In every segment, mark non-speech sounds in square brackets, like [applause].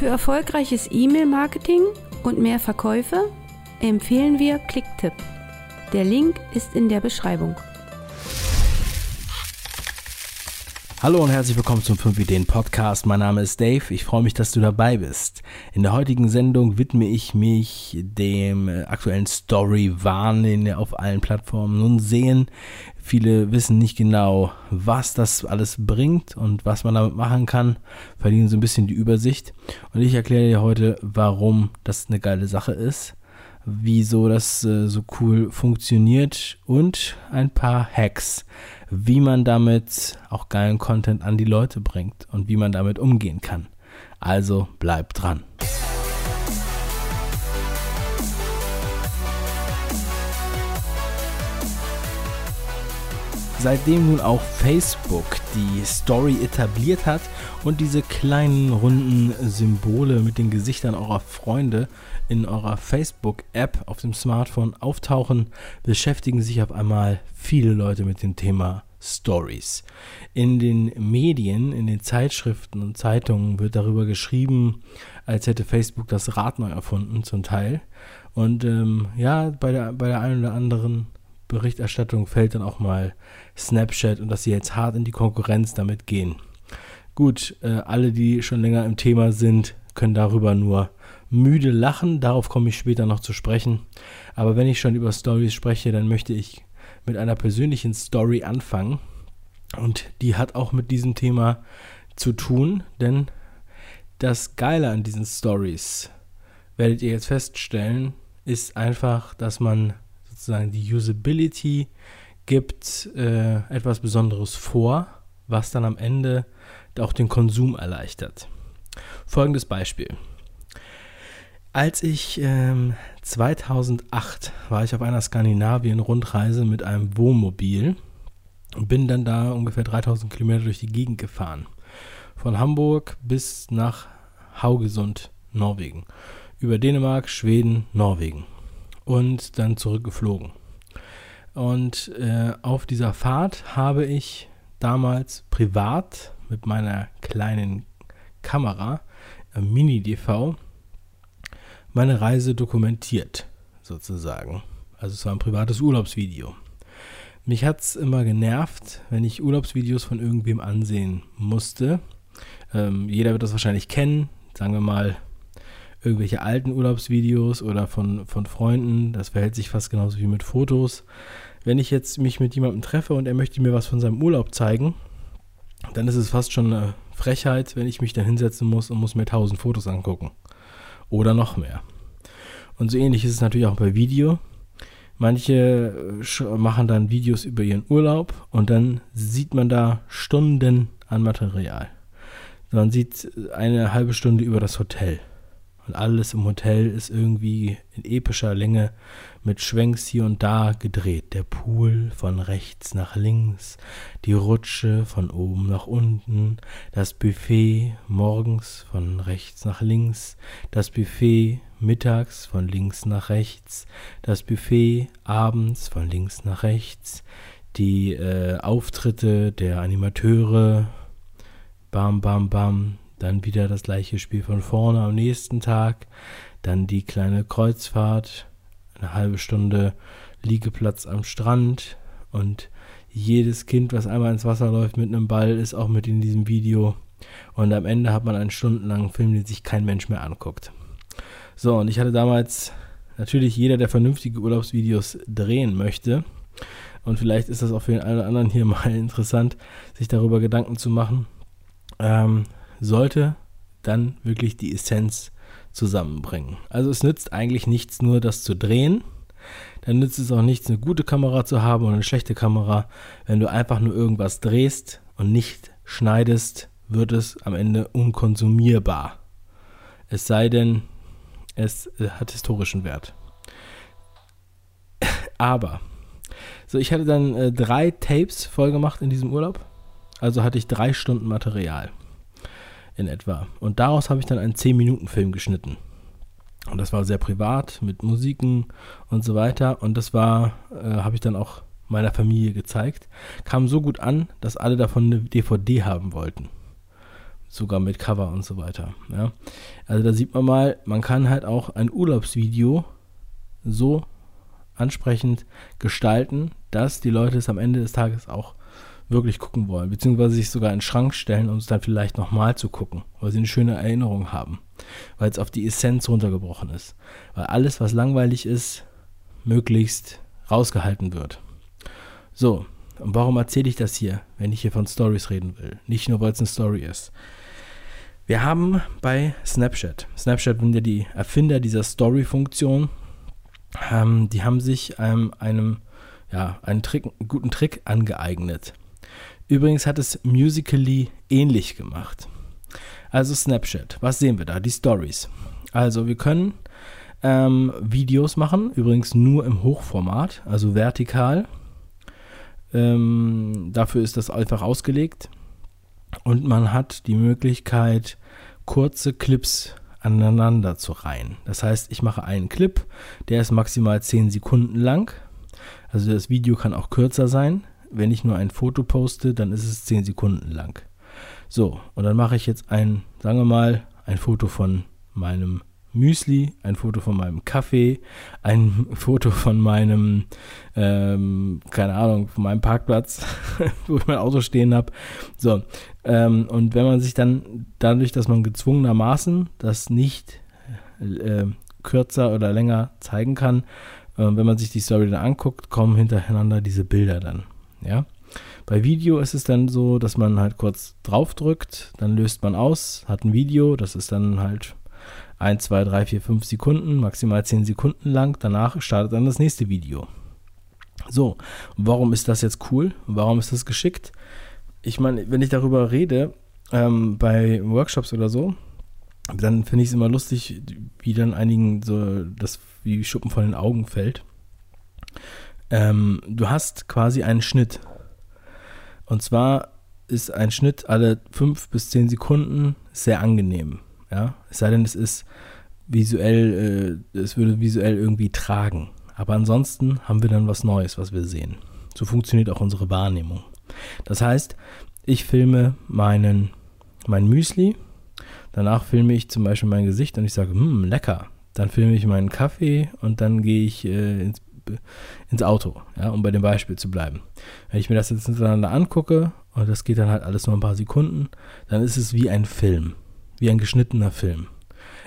Für erfolgreiches E-Mail-Marketing und mehr Verkäufe empfehlen wir Clicktip. Der Link ist in der Beschreibung. Hallo und herzlich willkommen zum 5 Ideen Podcast. Mein Name ist Dave. Ich freue mich, dass du dabei bist. In der heutigen Sendung widme ich mich dem äh, aktuellen Story-Wahn, den wir auf allen Plattformen nun sehen. Viele wissen nicht genau, was das alles bringt und was man damit machen kann, verlieren so ein bisschen die Übersicht. Und ich erkläre dir heute, warum das eine geile Sache ist, wieso das äh, so cool funktioniert und ein paar Hacks, wie man damit auch geilen Content an die Leute bringt und wie man damit umgehen kann. Also bleib dran. Seitdem nun auch Facebook die Story etabliert hat und diese kleinen runden Symbole mit den Gesichtern eurer Freunde in eurer Facebook-App auf dem Smartphone auftauchen, beschäftigen sich auf einmal viele Leute mit dem Thema Stories. In den Medien, in den Zeitschriften und Zeitungen wird darüber geschrieben, als hätte Facebook das Rad neu erfunden, zum Teil. Und ähm, ja, bei der, bei der einen oder anderen Berichterstattung fällt dann auch mal Snapchat und dass sie jetzt hart in die Konkurrenz damit gehen. Gut, äh, alle, die schon länger im Thema sind, können darüber nur müde lachen. Darauf komme ich später noch zu sprechen. Aber wenn ich schon über Stories spreche, dann möchte ich mit einer persönlichen Story anfangen. Und die hat auch mit diesem Thema zu tun, denn das Geile an diesen Stories, werdet ihr jetzt feststellen, ist einfach, dass man sozusagen die Usability gibt äh, etwas Besonderes vor, was dann am Ende auch den Konsum erleichtert. Folgendes Beispiel. Als ich ähm, 2008 war ich auf einer Skandinavien-Rundreise mit einem Wohnmobil und bin dann da ungefähr 3000 Kilometer durch die Gegend gefahren. Von Hamburg bis nach Haugesund, Norwegen. Über Dänemark, Schweden, Norwegen. Und dann zurückgeflogen. Und äh, auf dieser Fahrt habe ich damals privat mit meiner kleinen Kamera, äh, Mini-DV, meine Reise dokumentiert, sozusagen. Also es war ein privates Urlaubsvideo. Mich hat es immer genervt, wenn ich Urlaubsvideos von irgendwem ansehen musste. Ähm, jeder wird das wahrscheinlich kennen, sagen wir mal irgendwelche alten Urlaubsvideos oder von, von Freunden. Das verhält sich fast genauso wie mit Fotos. Wenn ich jetzt mich mit jemandem treffe und er möchte mir was von seinem Urlaub zeigen, dann ist es fast schon eine Frechheit, wenn ich mich dann hinsetzen muss und muss mir tausend Fotos angucken oder noch mehr. Und so ähnlich ist es natürlich auch bei Video. Manche äh, machen dann Videos über ihren Urlaub und dann sieht man da Stunden an Material. Man sieht eine halbe Stunde über das Hotel. Und alles im Hotel ist irgendwie in epischer Länge mit Schwenks hier und da gedreht. Der Pool von rechts nach links, die Rutsche von oben nach unten, das Buffet morgens von rechts nach links, das Buffet mittags von links nach rechts, das Buffet abends von links nach rechts, die äh, Auftritte der Animateure, bam, bam, bam, dann wieder das gleiche Spiel von vorne am nächsten Tag. Dann die kleine Kreuzfahrt. Eine halbe Stunde Liegeplatz am Strand. Und jedes Kind, was einmal ins Wasser läuft mit einem Ball, ist auch mit in diesem Video. Und am Ende hat man einen stundenlangen Film, den sich kein Mensch mehr anguckt. So, und ich hatte damals natürlich jeder, der vernünftige Urlaubsvideos drehen möchte. Und vielleicht ist das auch für den einen oder anderen hier [laughs] mal interessant, sich darüber Gedanken zu machen. Ähm, sollte dann wirklich die Essenz zusammenbringen. Also es nützt eigentlich nichts nur das zu drehen. Dann nützt es auch nichts, eine gute Kamera zu haben oder eine schlechte Kamera. Wenn du einfach nur irgendwas drehst und nicht schneidest, wird es am Ende unkonsumierbar. Es sei denn, es äh, hat historischen Wert. [laughs] Aber, so ich hatte dann äh, drei Tapes voll gemacht in diesem Urlaub. Also hatte ich drei Stunden Material in etwa. Und daraus habe ich dann einen 10-Minuten-Film geschnitten. Und das war sehr privat mit Musiken und so weiter. Und das war, äh, habe ich dann auch meiner Familie gezeigt. Kam so gut an, dass alle davon eine DVD haben wollten. sogar mit Cover und so weiter. Ja. Also da sieht man mal, man kann halt auch ein Urlaubsvideo so ansprechend gestalten, dass die Leute es am Ende des Tages auch wirklich gucken wollen, beziehungsweise sich sogar in den Schrank stellen, um es dann vielleicht nochmal zu gucken, weil sie eine schöne Erinnerung haben, weil es auf die Essenz runtergebrochen ist. Weil alles, was langweilig ist, möglichst rausgehalten wird. So, und warum erzähle ich das hier, wenn ich hier von Stories reden will? Nicht nur, weil es eine Story ist. Wir haben bei Snapchat, Snapchat sind ja die Erfinder dieser Story-Funktion, ähm, die haben sich ähm, einem, ja, einen, Trick, einen guten Trick angeeignet. Übrigens hat es Musically ähnlich gemacht. Also Snapchat, was sehen wir da? Die Stories. Also wir können ähm, Videos machen, übrigens nur im Hochformat, also vertikal. Ähm, dafür ist das einfach ausgelegt. Und man hat die Möglichkeit, kurze Clips aneinander zu reihen. Das heißt, ich mache einen Clip, der ist maximal 10 Sekunden lang. Also das Video kann auch kürzer sein. Wenn ich nur ein Foto poste, dann ist es 10 Sekunden lang. So, und dann mache ich jetzt ein, sagen wir mal, ein Foto von meinem Müsli, ein Foto von meinem Kaffee, ein [laughs] Foto von meinem, ähm, keine Ahnung, von meinem Parkplatz, [laughs] wo ich mein Auto stehen habe. So, ähm, und wenn man sich dann dadurch, dass man gezwungenermaßen das nicht äh, kürzer oder länger zeigen kann, äh, wenn man sich die Story dann anguckt, kommen hintereinander diese Bilder dann. Ja. Bei Video ist es dann so, dass man halt kurz draufdrückt, dann löst man aus, hat ein Video, das ist dann halt 1, 2, 3, 4, 5 Sekunden, maximal 10 Sekunden lang. Danach startet dann das nächste Video. So, warum ist das jetzt cool? Warum ist das geschickt? Ich meine, wenn ich darüber rede, ähm, bei Workshops oder so, dann finde ich es immer lustig, wie dann einigen so das wie Schuppen von den Augen fällt. Ähm, du hast quasi einen Schnitt. Und zwar ist ein Schnitt alle 5 bis 10 Sekunden sehr angenehm. Ja? Es sei denn, es ist visuell, äh, es würde visuell irgendwie tragen. Aber ansonsten haben wir dann was Neues, was wir sehen. So funktioniert auch unsere Wahrnehmung. Das heißt, ich filme meinen, mein Müsli, danach filme ich zum Beispiel mein Gesicht und ich sage, hm, lecker. Dann filme ich meinen Kaffee und dann gehe ich äh, ins, ins Auto, ja, um bei dem Beispiel zu bleiben. Wenn ich mir das jetzt hintereinander angucke und das geht dann halt alles nur ein paar Sekunden, dann ist es wie ein Film wie ein geschnittener Film.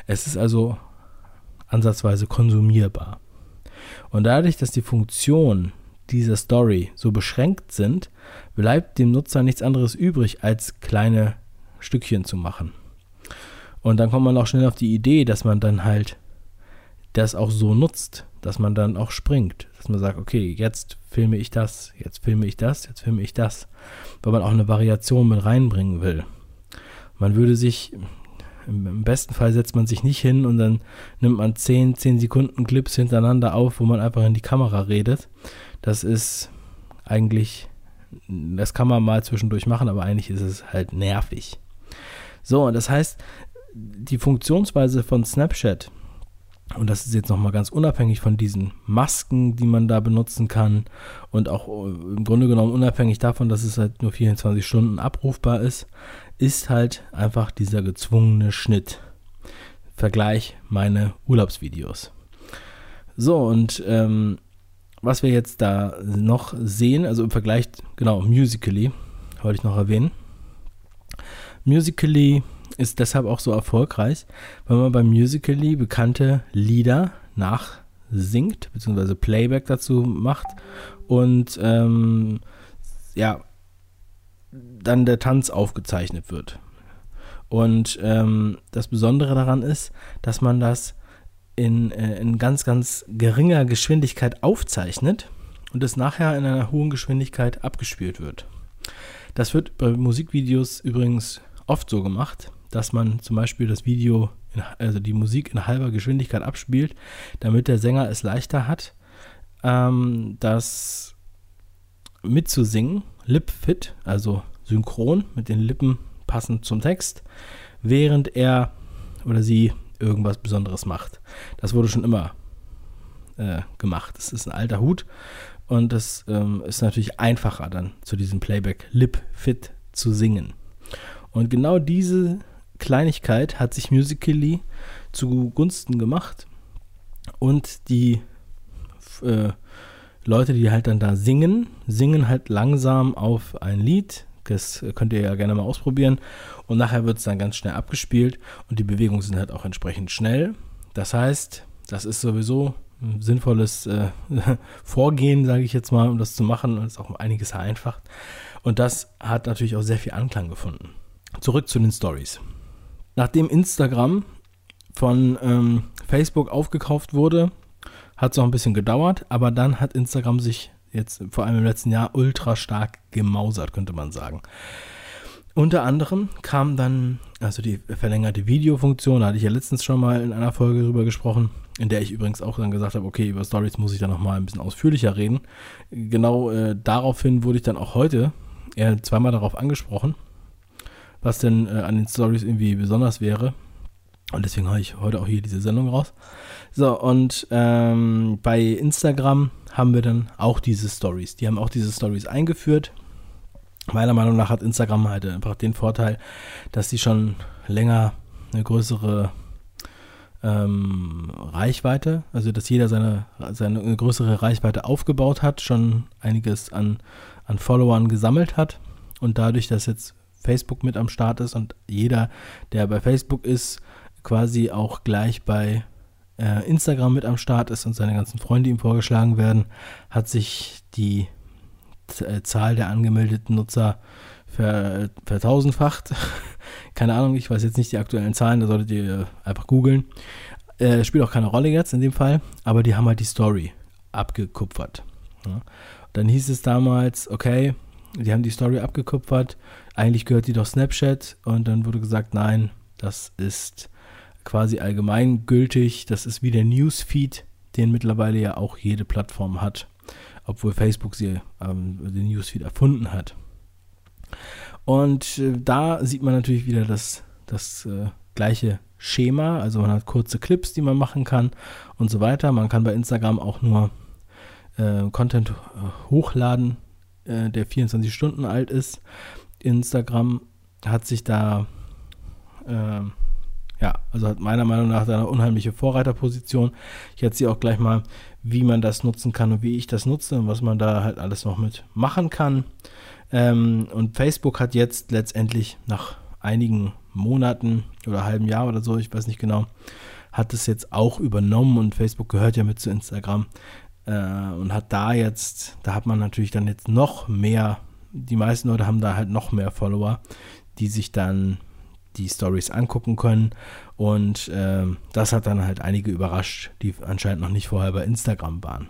Es ist also ansatzweise konsumierbar. Und dadurch, dass die Funktionen dieser Story so beschränkt sind, bleibt dem Nutzer nichts anderes übrig, als kleine Stückchen zu machen. Und dann kommt man auch schnell auf die Idee, dass man dann halt das auch so nutzt, dass man dann auch springt, dass man sagt, okay, jetzt filme ich das, jetzt filme ich das, jetzt filme ich das, weil man auch eine Variation mit reinbringen will. Man würde sich im, besten Fall setzt man sich nicht hin und dann nimmt man 10, 10 Sekunden Clips hintereinander auf, wo man einfach in die Kamera redet. Das ist eigentlich, das kann man mal zwischendurch machen, aber eigentlich ist es halt nervig. So, und das heißt, die Funktionsweise von Snapchat, und das ist jetzt nochmal ganz unabhängig von diesen Masken, die man da benutzen kann und auch äh, im Grunde genommen unabhängig davon, dass es halt nur 24 Stunden abrufbar ist, ist halt einfach dieser gezwungene Schnitt. Vergleich meine Urlaubsvideos. So, und ähm, was wir jetzt da noch sehen, also im Vergleich, genau, Musically, wollte ich noch erwähnen. Musically ist deshalb auch so erfolgreich, weil man beim Musically bekannte Lieder nachsingt, beziehungsweise Playback dazu macht und ähm, ja, dann der Tanz aufgezeichnet wird. Und ähm, das Besondere daran ist, dass man das in, äh, in ganz, ganz geringer Geschwindigkeit aufzeichnet und es nachher in einer hohen Geschwindigkeit abgespielt wird. Das wird bei Musikvideos übrigens oft so gemacht, dass man zum Beispiel das Video, in, also die Musik in halber Geschwindigkeit abspielt, damit der Sänger es leichter hat, ähm, das mitzusingen, lip fit, also synchron mit den Lippen passend zum Text, während er oder sie irgendwas Besonderes macht. Das wurde schon immer äh, gemacht. Das ist ein alter Hut und das ähm, ist natürlich einfacher dann zu diesem Playback Lip Fit zu singen. Und genau diese Kleinigkeit hat sich Musically zugunsten gemacht und die äh, Leute, die halt dann da singen, singen halt langsam auf ein Lied. Das könnt ihr ja gerne mal ausprobieren. Und nachher wird es dann ganz schnell abgespielt und die Bewegungen sind halt auch entsprechend schnell. Das heißt, das ist sowieso ein sinnvolles äh, [laughs] Vorgehen, sage ich jetzt mal, um das zu machen. Das ist auch einiges vereinfacht. Und das hat natürlich auch sehr viel Anklang gefunden. Zurück zu den Stories. Nachdem Instagram von ähm, Facebook aufgekauft wurde, hat es noch ein bisschen gedauert, aber dann hat Instagram sich jetzt vor allem im letzten Jahr ultra stark gemausert, könnte man sagen. Unter anderem kam dann, also die verlängerte Videofunktion, da hatte ich ja letztens schon mal in einer Folge drüber gesprochen, in der ich übrigens auch dann gesagt habe, okay, über Stories muss ich dann nochmal ein bisschen ausführlicher reden. Genau äh, daraufhin wurde ich dann auch heute eher zweimal darauf angesprochen, was denn äh, an den Stories irgendwie besonders wäre. Und deswegen habe ich heute auch hier diese Sendung raus. So, und ähm, bei Instagram haben wir dann auch diese Stories. Die haben auch diese Stories eingeführt. Meiner Meinung nach hat Instagram halt einfach den Vorteil, dass sie schon länger eine größere ähm, Reichweite, also dass jeder seine, seine eine größere Reichweite aufgebaut hat, schon einiges an, an Followern gesammelt hat und dadurch, dass jetzt Facebook mit am Start ist und jeder, der bei Facebook ist, quasi auch gleich bei äh, Instagram mit am Start ist und seine ganzen Freunde ihm vorgeschlagen werden, hat sich die äh, Zahl der angemeldeten Nutzer ver, vertausendfacht. [laughs] keine Ahnung, ich weiß jetzt nicht die aktuellen Zahlen, da solltet ihr einfach googeln. Äh, spielt auch keine Rolle jetzt in dem Fall, aber die haben halt die Story abgekupfert. Ja. Dann hieß es damals, okay, die haben die Story abgekupfert, eigentlich gehört die doch Snapchat und dann wurde gesagt, nein, das ist quasi allgemeingültig. Das ist wie der Newsfeed, den mittlerweile ja auch jede Plattform hat, obwohl Facebook sie, ähm, den Newsfeed erfunden hat. Und äh, da sieht man natürlich wieder das, das äh, gleiche Schema. Also man hat kurze Clips, die man machen kann und so weiter. Man kann bei Instagram auch nur äh, Content äh, hochladen, äh, der 24 Stunden alt ist. Instagram hat sich da ähm, ja, also hat meiner Meinung nach eine unheimliche Vorreiterposition. Ich erzähle auch gleich mal, wie man das nutzen kann und wie ich das nutze und was man da halt alles noch mit machen kann. Ähm, und Facebook hat jetzt letztendlich nach einigen Monaten oder halben Jahr oder so, ich weiß nicht genau, hat es jetzt auch übernommen und Facebook gehört ja mit zu Instagram äh, und hat da jetzt, da hat man natürlich dann jetzt noch mehr, die meisten Leute haben da halt noch mehr Follower, die sich dann die Stories angucken können. Und äh, das hat dann halt einige überrascht, die anscheinend noch nicht vorher bei Instagram waren.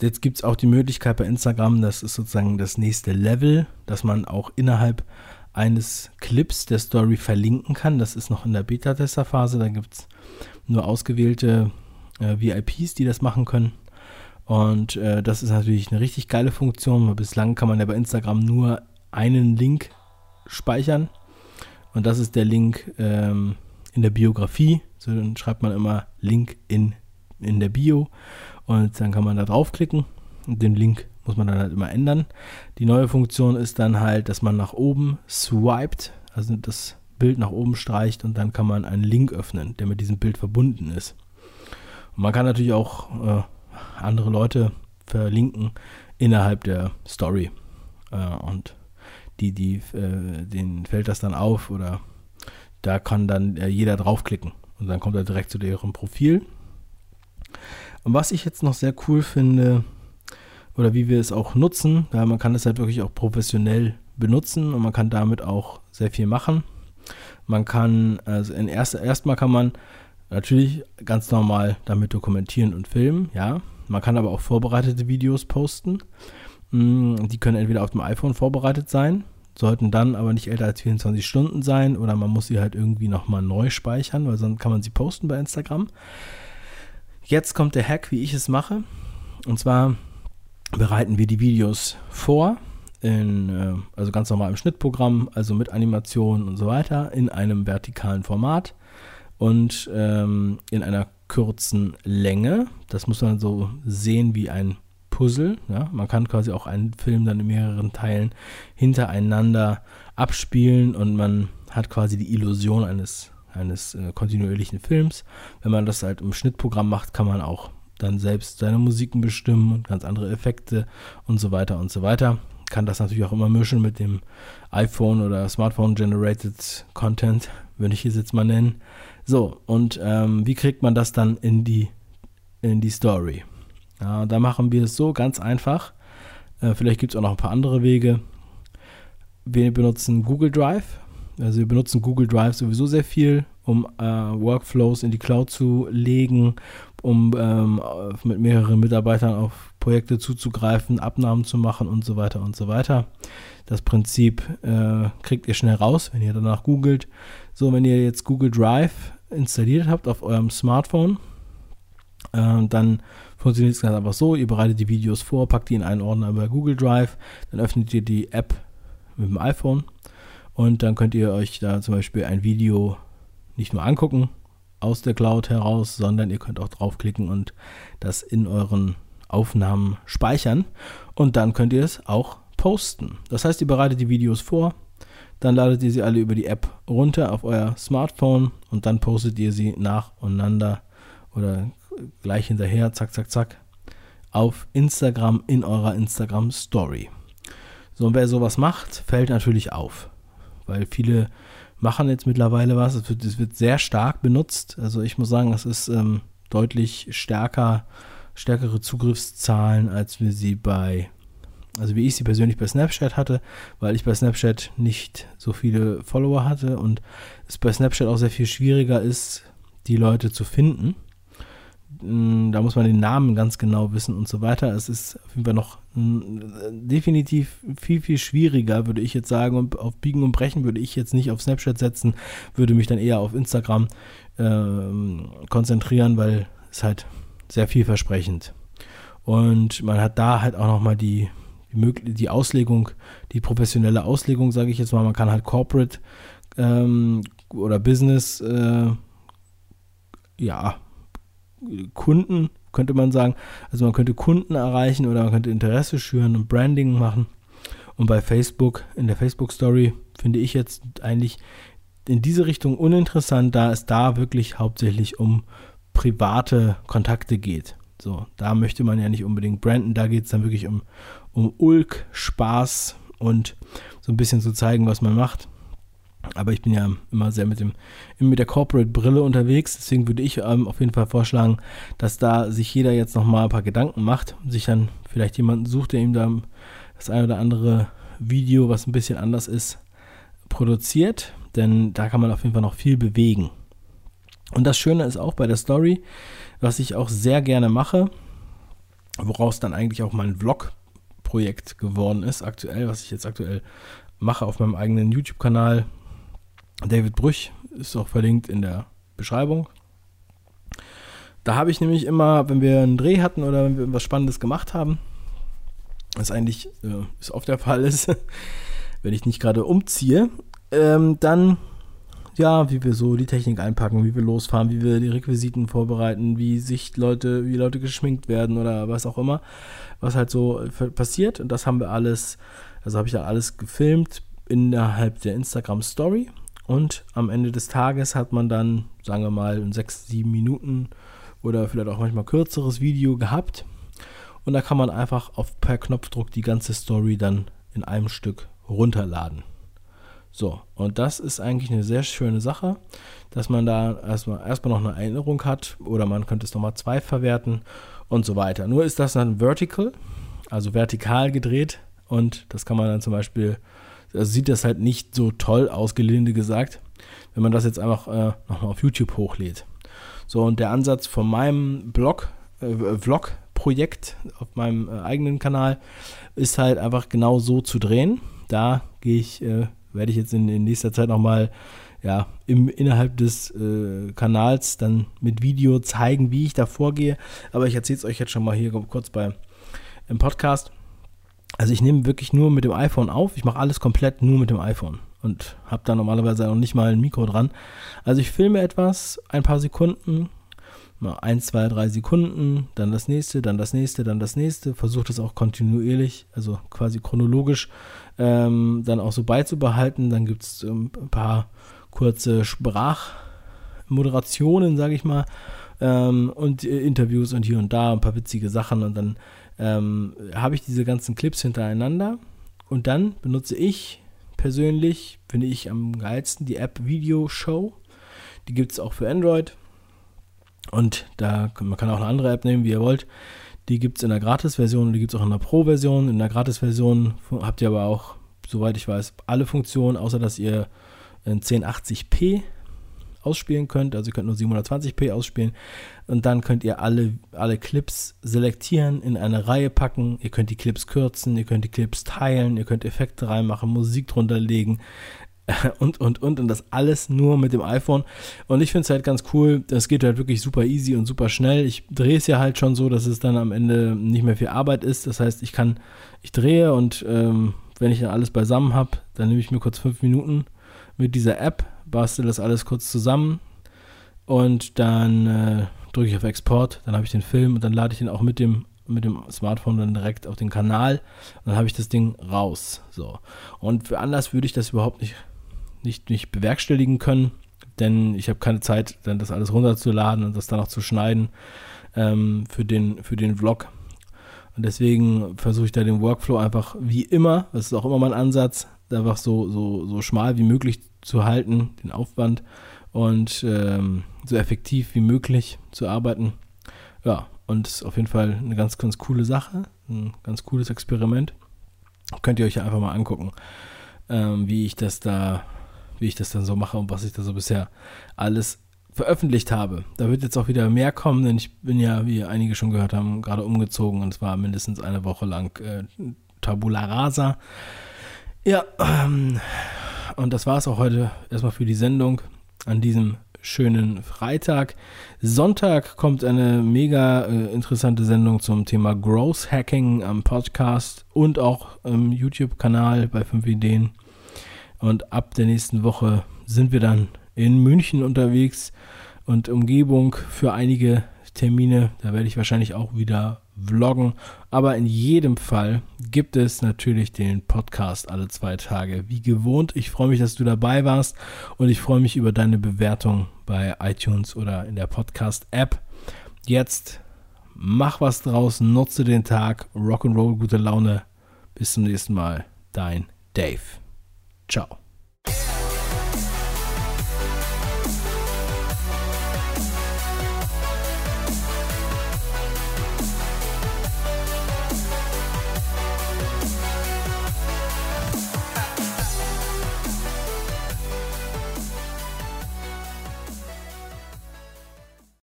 Jetzt gibt es auch die Möglichkeit bei Instagram, das ist sozusagen das nächste Level, dass man auch innerhalb eines Clips der Story verlinken kann. Das ist noch in der Beta-Tester-Phase. Da gibt es nur ausgewählte äh, VIPs, die das machen können. Und äh, das ist natürlich eine richtig geile Funktion, weil bislang kann man ja bei Instagram nur einen Link speichern. Und das ist der Link ähm, in der Biografie. So, dann schreibt man immer Link in, in der Bio und dann kann man da draufklicken. Und den Link muss man dann halt immer ändern. Die neue Funktion ist dann halt, dass man nach oben swiped, also das Bild nach oben streicht und dann kann man einen Link öffnen, der mit diesem Bild verbunden ist. Man kann natürlich auch äh, andere Leute verlinken innerhalb der Story. Äh, und die, die, äh, denen fällt das dann auf oder da kann dann äh, jeder draufklicken und dann kommt er direkt zu deren Profil. Und was ich jetzt noch sehr cool finde, oder wie wir es auch nutzen, ja, man kann es halt wirklich auch professionell benutzen und man kann damit auch sehr viel machen. Man kann, also in erst, erstmal kann man natürlich ganz normal damit dokumentieren und filmen, ja. Man kann aber auch vorbereitete Videos posten. Mm, die können entweder auf dem iPhone vorbereitet sein, sollten dann aber nicht älter als 24 Stunden sein oder man muss sie halt irgendwie nochmal neu speichern, weil sonst kann man sie posten bei Instagram. Jetzt kommt der Hack, wie ich es mache. Und zwar bereiten wir die Videos vor, in, äh, also ganz normal im Schnittprogramm, also mit Animationen und so weiter, in einem vertikalen Format und ähm, in einer kurzen Länge. Das muss man so sehen wie ein Puzzle. Ja? Man kann quasi auch einen Film dann in mehreren Teilen hintereinander abspielen und man hat quasi die Illusion eines, eines äh, kontinuierlichen Films. Wenn man das halt im Schnittprogramm macht, kann man auch dann selbst seine Musiken bestimmen und ganz andere Effekte und so weiter und so weiter. Kann das natürlich auch immer mischen mit dem iPhone oder Smartphone Generated Content, würde ich es jetzt mal nennen. So, und ähm, wie kriegt man das dann in die, in die Story? Ja, da machen wir es so ganz einfach. Äh, vielleicht gibt es auch noch ein paar andere Wege. Wir benutzen Google Drive. Also wir benutzen Google Drive sowieso sehr viel, um äh, Workflows in die Cloud zu legen, um ähm, mit mehreren Mitarbeitern auf Projekte zuzugreifen, Abnahmen zu machen und so weiter und so weiter. Das Prinzip äh, kriegt ihr schnell raus, wenn ihr danach googelt. So, wenn ihr jetzt Google Drive installiert habt auf eurem Smartphone, äh, dann funktioniert es ganz einfach so, ihr bereitet die Videos vor, packt die in einen Ordner über Google Drive, dann öffnet ihr die App mit dem iPhone und dann könnt ihr euch da zum Beispiel ein Video nicht nur angucken aus der Cloud heraus, sondern ihr könnt auch draufklicken und das in euren Aufnahmen speichern und dann könnt ihr es auch posten. Das heißt, ihr bereitet die Videos vor, dann ladet ihr sie alle über die App runter auf euer Smartphone und dann postet ihr sie nacheinander oder gleich hinterher, zack, zack, zack, auf Instagram in eurer Instagram Story. So, und wer sowas macht, fällt natürlich auf, weil viele machen jetzt mittlerweile was. Es wird, es wird sehr stark benutzt. Also ich muss sagen, es ist ähm, deutlich stärker, stärkere Zugriffszahlen, als wir sie bei, also wie ich sie persönlich bei Snapchat hatte, weil ich bei Snapchat nicht so viele Follower hatte und es bei Snapchat auch sehr viel schwieriger ist, die Leute zu finden. Hm, da muss man den Namen ganz genau wissen und so weiter. Es ist auf jeden Fall noch hm, definitiv viel, viel schwieriger, würde ich jetzt sagen. Und auf Biegen und Brechen würde ich jetzt nicht auf Snapchat setzen, würde mich dann eher auf Instagram äh, konzentrieren, weil es halt sehr vielversprechend. Und man hat da halt auch nochmal die, die, die Auslegung, die professionelle Auslegung, sage ich jetzt mal. Man kann halt Corporate ähm, oder Business, äh, ja, Kunden, könnte man sagen. Also man könnte Kunden erreichen oder man könnte Interesse schüren und Branding machen. Und bei Facebook, in der Facebook Story, finde ich jetzt eigentlich in diese Richtung uninteressant, da es da wirklich hauptsächlich um private Kontakte geht. So, da möchte man ja nicht unbedingt branden, da geht es dann wirklich um, um Ulk, Spaß und so ein bisschen zu zeigen, was man macht. Aber ich bin ja immer sehr mit, dem, mit der Corporate-Brille unterwegs. Deswegen würde ich ähm, auf jeden Fall vorschlagen, dass da sich jeder jetzt nochmal ein paar Gedanken macht und sich dann vielleicht jemanden sucht, der ihm da das ein oder andere Video, was ein bisschen anders ist, produziert. Denn da kann man auf jeden Fall noch viel bewegen. Und das Schöne ist auch bei der Story, was ich auch sehr gerne mache, woraus dann eigentlich auch mein Vlog-Projekt geworden ist, aktuell, was ich jetzt aktuell mache auf meinem eigenen YouTube-Kanal, David Brüch ist auch verlinkt in der Beschreibung. Da habe ich nämlich immer, wenn wir einen Dreh hatten oder wenn wir was Spannendes gemacht haben, was eigentlich äh, ist oft der Fall ist, [laughs] wenn ich nicht gerade umziehe, ähm, dann ja, wie wir so die Technik einpacken, wie wir losfahren, wie wir die Requisiten vorbereiten, wie sich Leute, wie Leute geschminkt werden oder was auch immer, was halt so passiert. Und das haben wir alles, also habe ich da alles gefilmt innerhalb der Instagram Story und am Ende des Tages hat man dann, sagen wir mal, in sechs, sieben Minuten oder vielleicht auch manchmal kürzeres Video gehabt. Und da kann man einfach auf per Knopfdruck die ganze Story dann in einem Stück runterladen. So, und das ist eigentlich eine sehr schöne Sache, dass man da erstmal, erstmal noch eine Erinnerung hat oder man könnte es nochmal zwei verwerten und so weiter. Nur ist das dann vertical, also vertikal gedreht und das kann man dann zum Beispiel also sieht das halt nicht so toll aus, gelinde gesagt, wenn man das jetzt einfach äh, nochmal auf YouTube hochlädt. So, und der Ansatz von meinem Blog, äh, Vlog-Projekt auf meinem äh, eigenen Kanal ist halt einfach genau so zu drehen. Da gehe ich, äh, werde ich jetzt in, in nächster Zeit nochmal ja, im, innerhalb des äh, Kanals dann mit Video zeigen, wie ich da vorgehe. Aber ich erzähle es euch jetzt schon mal hier kurz bei im Podcast. Also ich nehme wirklich nur mit dem iPhone auf. Ich mache alles komplett nur mit dem iPhone und habe da normalerweise auch nicht mal ein Mikro dran. Also ich filme etwas, ein paar Sekunden, mal ein, zwei, drei Sekunden, dann das nächste, dann das nächste, dann das nächste. Versucht das auch kontinuierlich, also quasi chronologisch, ähm, dann auch so beizubehalten. Dann gibt es ähm, ein paar kurze Sprachmoderationen, sage ich mal, ähm, und äh, Interviews und hier und da ein paar witzige Sachen. Und dann ähm, habe ich diese ganzen Clips hintereinander. Und dann benutze ich persönlich, finde ich am geilsten, die App Video Show. Die gibt es auch für Android. Und da man kann auch eine andere App nehmen, wie ihr wollt. Die gibt es in der Gratis-Version die gibt es auch in der Pro-Version. In der Gratis-Version habt ihr aber auch, soweit ich weiß, alle Funktionen, außer dass ihr in 1080p ausspielen könnt. Also ihr könnt nur 720p ausspielen. Und dann könnt ihr alle, alle Clips selektieren, in eine Reihe packen. Ihr könnt die Clips kürzen, ihr könnt die Clips teilen, ihr könnt Effekte reinmachen, Musik drunter legen. [laughs] und, und, und. Und das alles nur mit dem iPhone. Und ich finde es halt ganz cool. Das geht halt wirklich super easy und super schnell. Ich drehe es ja halt schon so, dass es dann am Ende nicht mehr viel Arbeit ist. Das heißt, ich kann, ich drehe und ähm, wenn ich dann alles beisammen habe, dann nehme ich mir kurz fünf Minuten mit dieser App, bastel das alles kurz zusammen und dann äh, drücke ich auf Export, dann habe ich den Film und dann lade ich den auch mit dem mit dem Smartphone dann direkt auf den Kanal. Dann habe ich das Ding raus. So. Und für anders würde ich das überhaupt nicht nicht, nicht bewerkstelligen können, denn ich habe keine Zeit, dann das alles runterzuladen und das dann auch zu schneiden ähm, für, den, für den Vlog. Und deswegen versuche ich da den Workflow einfach wie immer, das ist auch immer mein Ansatz, einfach so, so, so schmal wie möglich zu halten, den Aufwand und ähm, so effektiv wie möglich zu arbeiten. Ja, und ist auf jeden Fall eine ganz, ganz coole Sache, ein ganz cooles Experiment. Könnt ihr euch ja einfach mal angucken, ähm, wie ich das da wie ich das dann so mache und was ich da so bisher alles veröffentlicht habe. Da wird jetzt auch wieder mehr kommen, denn ich bin ja, wie einige schon gehört haben, gerade umgezogen und es war mindestens eine Woche lang äh, Tabula Rasa. Ja, ähm, und das war es auch heute erstmal für die Sendung an diesem schönen Freitag. Sonntag kommt eine mega äh, interessante Sendung zum Thema Growth Hacking am Podcast und auch im YouTube-Kanal bei 5 Ideen. Und ab der nächsten Woche sind wir dann in München unterwegs und Umgebung für einige Termine. Da werde ich wahrscheinlich auch wieder vloggen. Aber in jedem Fall gibt es natürlich den Podcast alle zwei Tage. Wie gewohnt, ich freue mich, dass du dabei warst und ich freue mich über deine Bewertung bei iTunes oder in der Podcast-App. Jetzt mach was draus, nutze den Tag, Rock'n'Roll, gute Laune. Bis zum nächsten Mal, dein Dave. Ciao.